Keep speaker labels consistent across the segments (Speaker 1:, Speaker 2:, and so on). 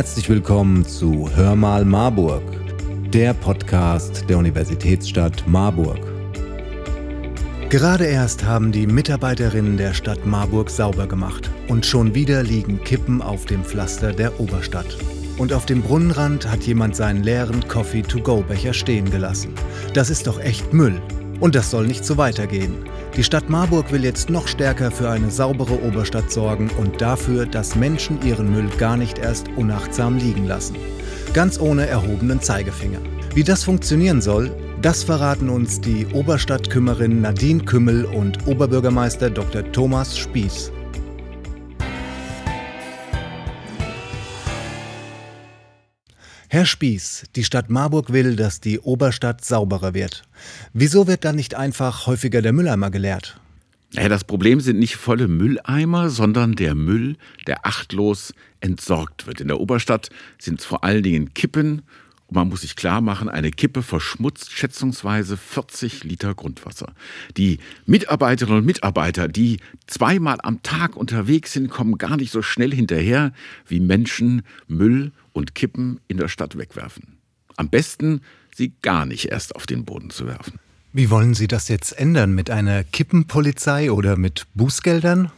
Speaker 1: Herzlich willkommen zu Hör mal Marburg, der Podcast der Universitätsstadt Marburg. Gerade erst haben die Mitarbeiterinnen der Stadt Marburg sauber gemacht und schon wieder liegen Kippen auf dem Pflaster der Oberstadt. Und auf dem Brunnenrand hat jemand seinen leeren Coffee-to-go-Becher stehen gelassen. Das ist doch echt Müll. Und das soll nicht so weitergehen. Die Stadt Marburg will jetzt noch stärker für eine saubere Oberstadt sorgen und dafür, dass Menschen ihren Müll gar nicht erst unachtsam liegen lassen. Ganz ohne erhobenen Zeigefinger. Wie das funktionieren soll, das verraten uns die Oberstadtkümmerin Nadine Kümmel und Oberbürgermeister Dr. Thomas Spieß. Herr Spieß, die Stadt Marburg will, dass die Oberstadt sauberer wird. Wieso wird dann nicht einfach häufiger der Mülleimer geleert?
Speaker 2: Ja, das Problem sind nicht volle Mülleimer, sondern der Müll, der achtlos entsorgt wird. In der Oberstadt sind es vor allen Dingen Kippen. Und man muss sich klar machen, eine Kippe verschmutzt schätzungsweise 40 Liter Grundwasser. Die Mitarbeiterinnen und Mitarbeiter, die zweimal am Tag unterwegs sind, kommen gar nicht so schnell hinterher, wie Menschen Müll und Kippen in der Stadt wegwerfen. Am besten, sie gar nicht erst auf den Boden zu werfen.
Speaker 1: Wie wollen Sie das jetzt ändern? Mit einer Kippenpolizei oder mit Bußgeldern?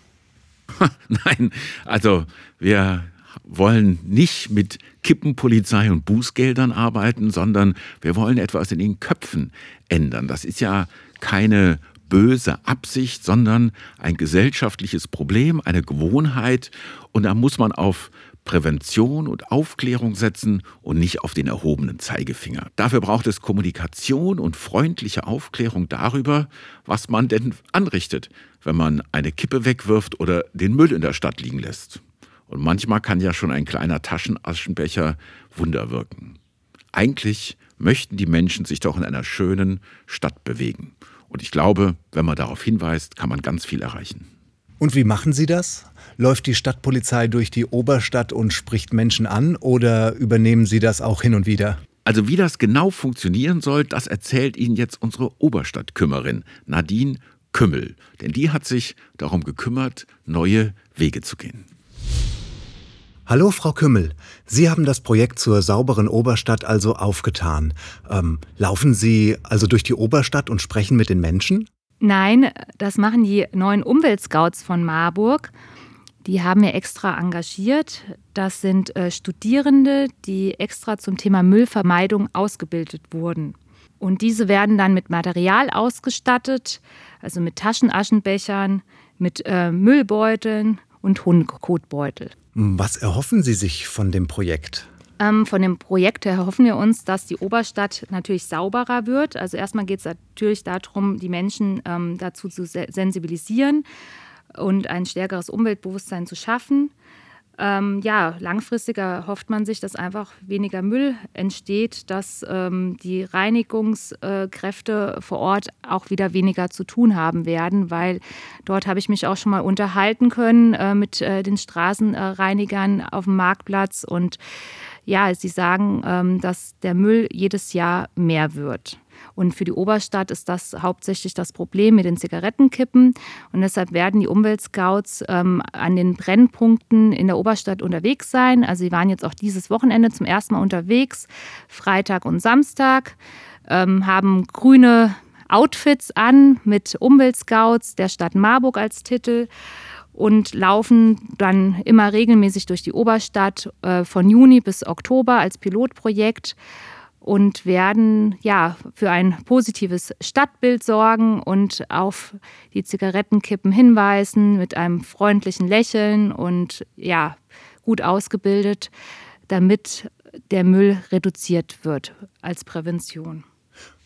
Speaker 2: Nein, also wir wollen nicht mit Kippenpolizei und Bußgeldern arbeiten, sondern wir wollen etwas in den Köpfen ändern. Das ist ja keine böse Absicht, sondern ein gesellschaftliches Problem, eine Gewohnheit. Und da muss man auf Prävention und Aufklärung setzen und nicht auf den erhobenen Zeigefinger. Dafür braucht es Kommunikation und freundliche Aufklärung darüber, was man denn anrichtet, wenn man eine Kippe wegwirft oder den Müll in der Stadt liegen lässt. Und manchmal kann ja schon ein kleiner Taschenaschenbecher Wunder wirken. Eigentlich möchten die Menschen sich doch in einer schönen Stadt bewegen. Und ich glaube, wenn man darauf hinweist, kann man ganz viel erreichen.
Speaker 1: Und wie machen Sie das? Läuft die Stadtpolizei durch die Oberstadt und spricht Menschen an oder übernehmen Sie das auch hin und wieder?
Speaker 2: Also wie das genau funktionieren soll, das erzählt Ihnen jetzt unsere Oberstadtkümmerin Nadine Kümmel. Denn die hat sich darum gekümmert, neue Wege zu gehen.
Speaker 1: Hallo, Frau Kümmel. Sie haben das Projekt zur sauberen Oberstadt also aufgetan. Ähm, laufen Sie also durch die Oberstadt und sprechen mit den Menschen?
Speaker 3: Nein, das machen die neuen Umweltscouts von Marburg. Die haben wir extra engagiert. Das sind äh, Studierende, die extra zum Thema Müllvermeidung ausgebildet wurden. Und diese werden dann mit Material ausgestattet, also mit Taschenaschenbechern, mit äh, Müllbeuteln und Hundekotbeutel.
Speaker 1: Was erhoffen Sie sich von dem Projekt?
Speaker 3: Ähm, von dem Projekt erhoffen wir uns, dass die Oberstadt natürlich sauberer wird. Also erstmal geht es natürlich darum, die Menschen ähm, dazu zu sensibilisieren und ein stärkeres Umweltbewusstsein zu schaffen. Ähm, ja, langfristiger hofft man sich, dass einfach weniger Müll entsteht, dass ähm, die Reinigungskräfte vor Ort auch wieder weniger zu tun haben werden, weil dort habe ich mich auch schon mal unterhalten können äh, mit äh, den Straßenreinigern auf dem Marktplatz und ja, sie sagen, ähm, dass der Müll jedes Jahr mehr wird. Und für die Oberstadt ist das hauptsächlich das Problem mit den Zigarettenkippen. Und deshalb werden die Umweltscouts ähm, an den Brennpunkten in der Oberstadt unterwegs sein. Also sie waren jetzt auch dieses Wochenende zum ersten Mal unterwegs, Freitag und Samstag, ähm, haben grüne Outfits an mit Umweltscouts der Stadt Marburg als Titel und laufen dann immer regelmäßig durch die Oberstadt äh, von Juni bis Oktober als Pilotprojekt und werden ja für ein positives Stadtbild sorgen und auf die Zigarettenkippen hinweisen mit einem freundlichen Lächeln und ja gut ausgebildet, damit der Müll reduziert wird als Prävention.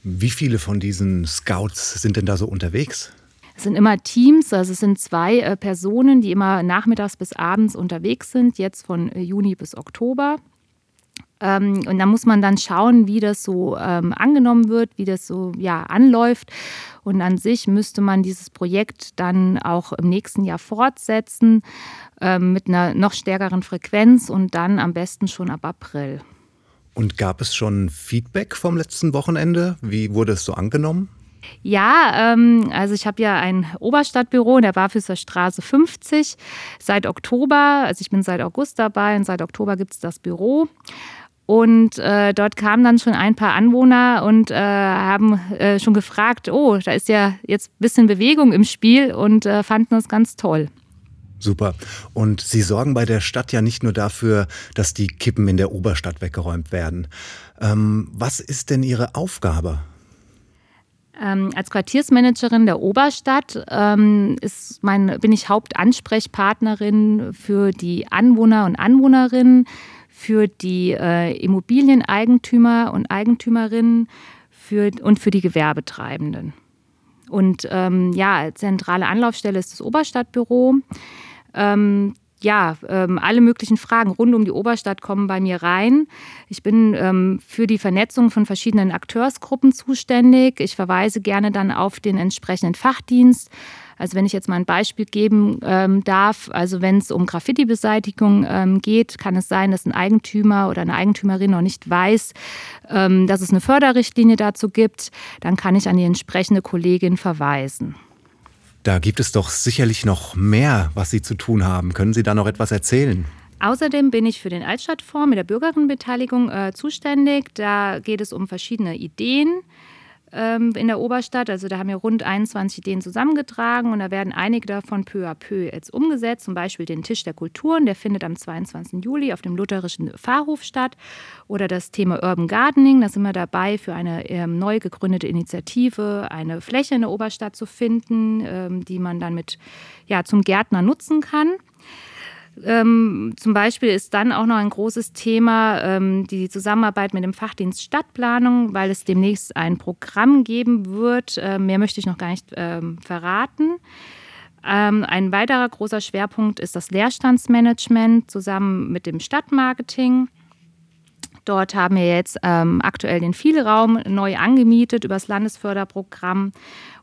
Speaker 1: Wie viele von diesen Scouts sind denn da so unterwegs?
Speaker 3: Es sind immer Teams, also es sind zwei äh, Personen, die immer nachmittags bis abends unterwegs sind, jetzt von äh, Juni bis Oktober. Ähm, und da muss man dann schauen, wie das so ähm, angenommen wird, wie das so ja, anläuft. Und an sich müsste man dieses Projekt dann auch im nächsten Jahr fortsetzen ähm, mit einer noch stärkeren Frequenz und dann am besten schon ab April.
Speaker 1: Und gab es schon Feedback vom letzten Wochenende? Wie wurde es so angenommen?
Speaker 3: Ja, ähm, also ich habe ja ein Oberstadtbüro in der Barfüßer Straße 50 seit Oktober. Also ich bin seit August dabei und seit Oktober gibt es das Büro. Und äh, dort kamen dann schon ein paar Anwohner und äh, haben äh, schon gefragt, oh, da ist ja jetzt ein bisschen Bewegung im Spiel und äh, fanden das ganz toll.
Speaker 1: Super. Und Sie sorgen bei der Stadt ja nicht nur dafür, dass die Kippen in der Oberstadt weggeräumt werden. Ähm, was ist denn Ihre Aufgabe?
Speaker 3: Ähm, als Quartiersmanagerin der Oberstadt ähm, mein, bin ich Hauptansprechpartnerin für die Anwohner und Anwohnerinnen, für die äh, Immobilieneigentümer und Eigentümerinnen für, und für die Gewerbetreibenden. Und ähm, ja, zentrale Anlaufstelle ist das Oberstadtbüro. Ähm, ja, ähm, alle möglichen Fragen rund um die Oberstadt kommen bei mir rein. Ich bin ähm, für die Vernetzung von verschiedenen Akteursgruppen zuständig. Ich verweise gerne dann auf den entsprechenden Fachdienst. Also wenn ich jetzt mal ein Beispiel geben ähm, darf, also wenn es um Graffiti-Beseitigung ähm, geht, kann es sein, dass ein Eigentümer oder eine Eigentümerin noch nicht weiß, ähm, dass es eine Förderrichtlinie dazu gibt. Dann kann ich an die entsprechende Kollegin verweisen.
Speaker 1: Da gibt es doch sicherlich noch mehr, was Sie zu tun haben. Können Sie da noch etwas erzählen?
Speaker 3: Außerdem bin ich für den Altstadtfonds mit der Bürgerinnenbeteiligung äh, zuständig. Da geht es um verschiedene Ideen ähm, in der Oberstadt. Also da haben wir rund 21 Ideen zusammengetragen und da werden einige davon peu à peu jetzt umgesetzt. Zum Beispiel den Tisch der Kulturen, der findet am 22. Juli auf dem Lutherischen Pfarrhof statt. Oder das Thema Urban Gardening, da sind wir dabei, für eine ähm, neu gegründete Initiative eine Fläche in der Oberstadt zu finden, ähm, die man dann mit ja, zum Gärtner nutzen kann. Ähm, zum Beispiel ist dann auch noch ein großes Thema ähm, die Zusammenarbeit mit dem Fachdienst Stadtplanung, weil es demnächst ein Programm geben wird. Äh, mehr möchte ich noch gar nicht ähm, verraten. Ähm, ein weiterer großer Schwerpunkt ist das Leerstandsmanagement zusammen mit dem Stadtmarketing. Dort haben wir jetzt ähm, aktuell den Vielraum neu angemietet über das Landesförderprogramm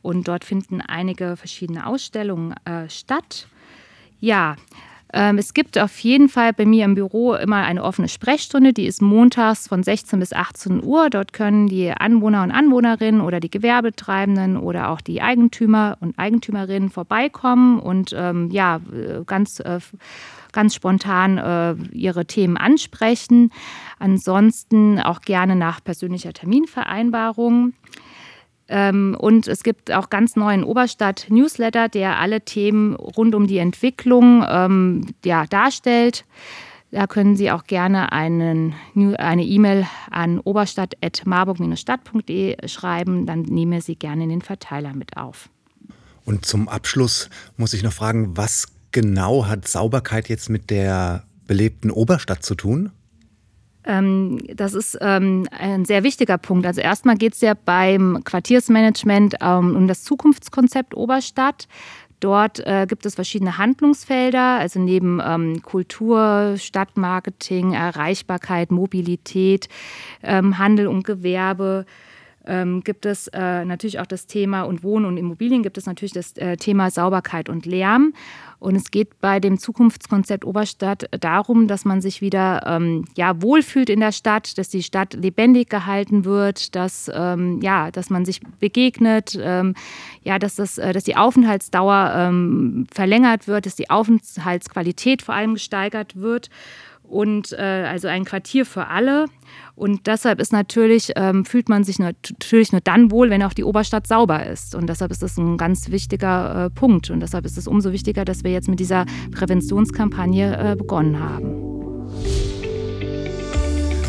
Speaker 3: und dort finden einige verschiedene Ausstellungen äh, statt. Ja, es gibt auf jeden Fall bei mir im Büro immer eine offene Sprechstunde, die ist montags von 16 bis 18 Uhr. Dort können die Anwohner und Anwohnerinnen oder die Gewerbetreibenden oder auch die Eigentümer und Eigentümerinnen vorbeikommen und ähm, ja, ganz, äh, ganz spontan äh, ihre Themen ansprechen. Ansonsten auch gerne nach persönlicher Terminvereinbarung. Ähm, und es gibt auch ganz neuen Oberstadt-Newsletter, der alle Themen rund um die Entwicklung ähm, ja, darstellt. Da können Sie auch gerne einen, eine E-Mail an oberstadt.marburg-stadt.de schreiben. Dann nehmen wir Sie gerne in den Verteiler mit auf.
Speaker 1: Und zum Abschluss muss ich noch fragen, was genau hat Sauberkeit jetzt mit der belebten Oberstadt zu tun?
Speaker 3: Ähm, das ist ähm, ein sehr wichtiger Punkt. Also erstmal geht es ja beim Quartiersmanagement ähm, um das Zukunftskonzept Oberstadt. Dort äh, gibt es verschiedene Handlungsfelder, also neben Kultur, Stadtmarketing, Erreichbarkeit, Mobilität, Handel und Gewerbe. Ähm, gibt es äh, natürlich auch das Thema und Wohnen und Immobilien gibt es natürlich das äh, Thema Sauberkeit und Lärm. Und es geht bei dem Zukunftskonzept Oberstadt darum, dass man sich wieder ähm, ja, wohlfühlt in der Stadt, dass die Stadt lebendig gehalten wird, dass, ähm, ja, dass man sich begegnet, ähm, ja, dass, das, äh, dass die Aufenthaltsdauer ähm, verlängert wird, dass die Aufenthaltsqualität vor allem gesteigert wird und äh, also ein Quartier für alle. Und deshalb ist natürlich, ähm, fühlt man sich natürlich nur dann wohl, wenn auch die Oberstadt sauber ist. Und deshalb ist das ein ganz wichtiger äh, Punkt. Und deshalb ist es umso wichtiger, dass wir jetzt mit dieser Präventionskampagne äh, begonnen haben.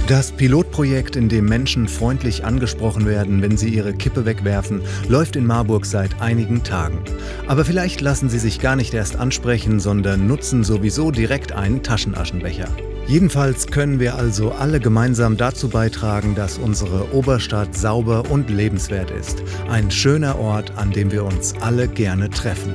Speaker 1: Das Pilotprojekt, in dem Menschen freundlich angesprochen werden, wenn sie ihre Kippe wegwerfen, läuft in Marburg seit einigen Tagen. Aber vielleicht lassen sie sich gar nicht erst ansprechen, sondern nutzen sowieso direkt einen Taschenaschenbecher. Jedenfalls können wir also alle gemeinsam dazu beitragen, dass unsere Oberstadt sauber und lebenswert ist. Ein schöner Ort, an dem wir uns alle gerne treffen.